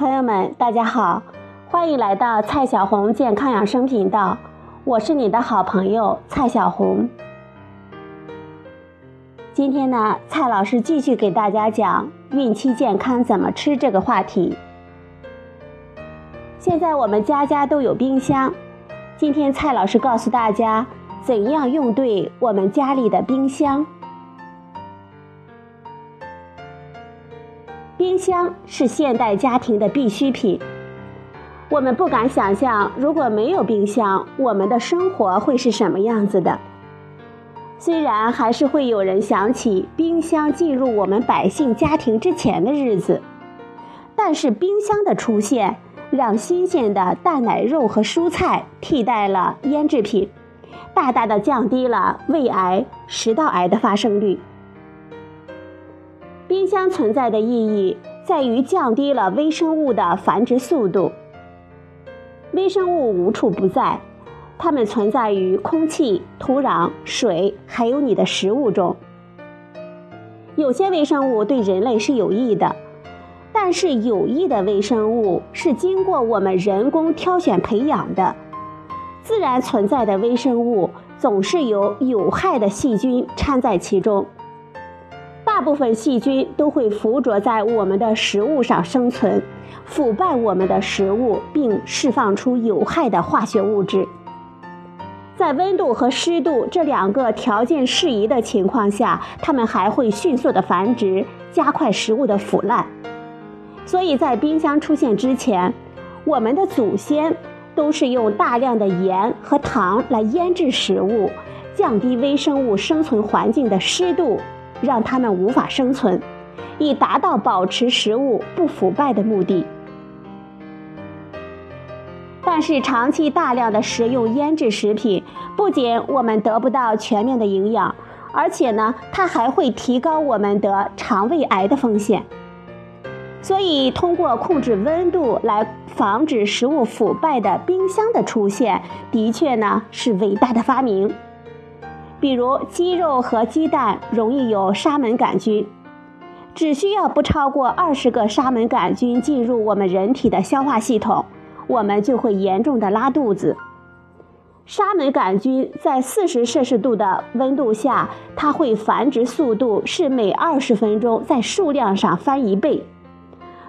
朋友们，大家好，欢迎来到蔡小红健康养生频道，我是你的好朋友蔡小红。今天呢，蔡老师继续给大家讲孕期健康怎么吃这个话题。现在我们家家都有冰箱，今天蔡老师告诉大家怎样用对我们家里的冰箱。冰箱是现代家庭的必需品。我们不敢想象，如果没有冰箱，我们的生活会是什么样子的。虽然还是会有人想起冰箱进入我们百姓家庭之前的日子，但是冰箱的出现，让新鲜的蛋奶肉和蔬菜替代了腌制品，大大的降低了胃癌、食道癌的发生率。冰箱存在的意义在于降低了微生物的繁殖速度。微生物无处不在，它们存在于空气、土壤、水，还有你的食物中。有些微生物对人类是有益的，但是有益的微生物是经过我们人工挑选培养的。自然存在的微生物总是有有害的细菌掺在其中。大部分细菌都会附着在我们的食物上生存，腐败我们的食物，并释放出有害的化学物质。在温度和湿度这两个条件适宜的情况下，它们还会迅速的繁殖，加快食物的腐烂。所以在冰箱出现之前，我们的祖先都是用大量的盐和糖来腌制食物，降低微生物生存环境的湿度。让它们无法生存，以达到保持食物不腐败的目的。但是，长期大量的食用腌制食品，不仅我们得不到全面的营养，而且呢，它还会提高我们得肠胃癌的风险。所以，通过控制温度来防止食物腐败的冰箱的出现，的确呢是伟大的发明。比如鸡肉和鸡蛋容易有沙门杆菌，只需要不超过二十个沙门杆菌进入我们人体的消化系统，我们就会严重的拉肚子。沙门杆菌在四十摄氏度的温度下，它会繁殖速度是每二十分钟在数量上翻一倍。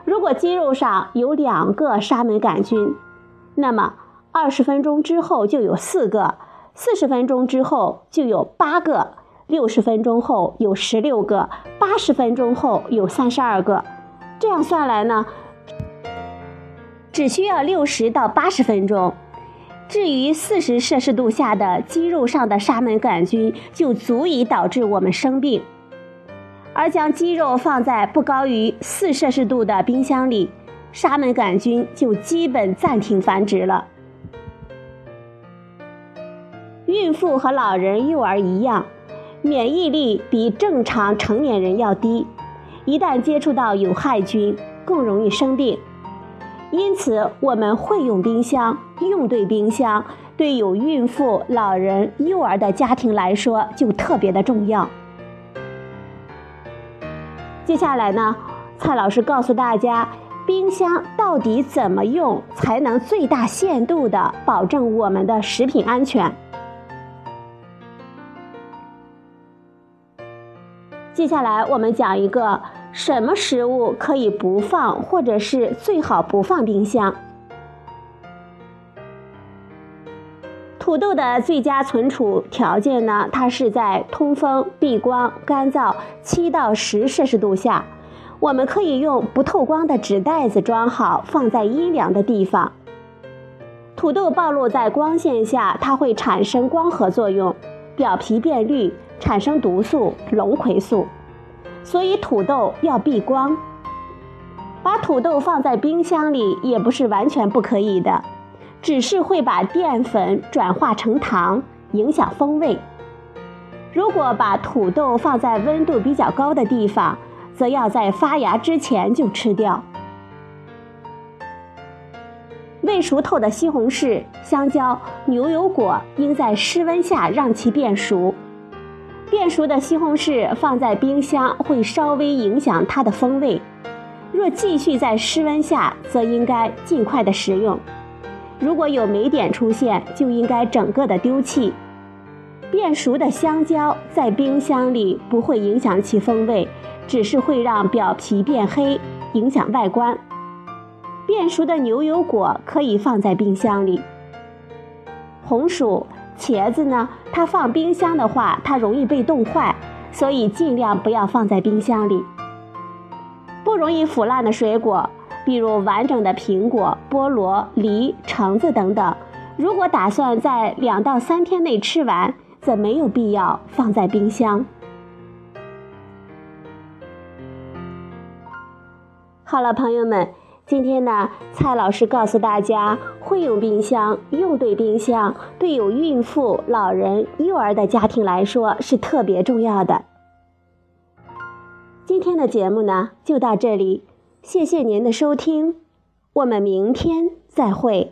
如果鸡肉上有两个沙门杆菌，那么二十分钟之后就有四个。四十分钟之后就有八个，六十分钟后有十六个，八十分钟后有三十二个。这样算来呢，只需要六十到八十分钟。至于四十摄氏度下的鸡肉上的沙门杆菌，就足以导致我们生病。而将鸡肉放在不高于四摄氏度的冰箱里，沙门杆菌就基本暂停繁殖了。孕妇和老人、幼儿一样，免疫力比正常成年人要低，一旦接触到有害菌，更容易生病。因此，我们会用冰箱，用对冰箱，对有孕妇、老人、幼儿的家庭来说就特别的重要。接下来呢，蔡老师告诉大家，冰箱到底怎么用才能最大限度的保证我们的食品安全？接下来我们讲一个什么食物可以不放，或者是最好不放冰箱。土豆的最佳存储条件呢，它是在通风、避光、干燥七到十摄氏度下。我们可以用不透光的纸袋子装好，放在阴凉的地方。土豆暴露在光线下，它会产生光合作用，表皮变绿。产生毒素龙葵素，所以土豆要避光。把土豆放在冰箱里也不是完全不可以的，只是会把淀粉转化成糖，影响风味。如果把土豆放在温度比较高的地方，则要在发芽之前就吃掉。未熟透的西红柿、香蕉、牛油果应在室温下让其变熟。变熟的西红柿放在冰箱会稍微影响它的风味。若继续在室温下，则应该尽快的食用。如果有霉点出现，就应该整个的丢弃。变熟的香蕉在冰箱里不会影响其风味，只是会让表皮变黑，影响外观。变熟的牛油果可以放在冰箱里。红薯、茄子呢？它放冰箱的话，它容易被冻坏，所以尽量不要放在冰箱里。不容易腐烂的水果，比如完整的苹果、菠萝、梨、橙子等等，如果打算在两到三天内吃完，则没有必要放在冰箱。好了，朋友们，今天呢，蔡老师告诉大家，会用冰箱，用对冰箱，对有孕妇、老人、幼儿的家庭来说是特别重要的。今天的节目呢，就到这里，谢谢您的收听，我们明天再会。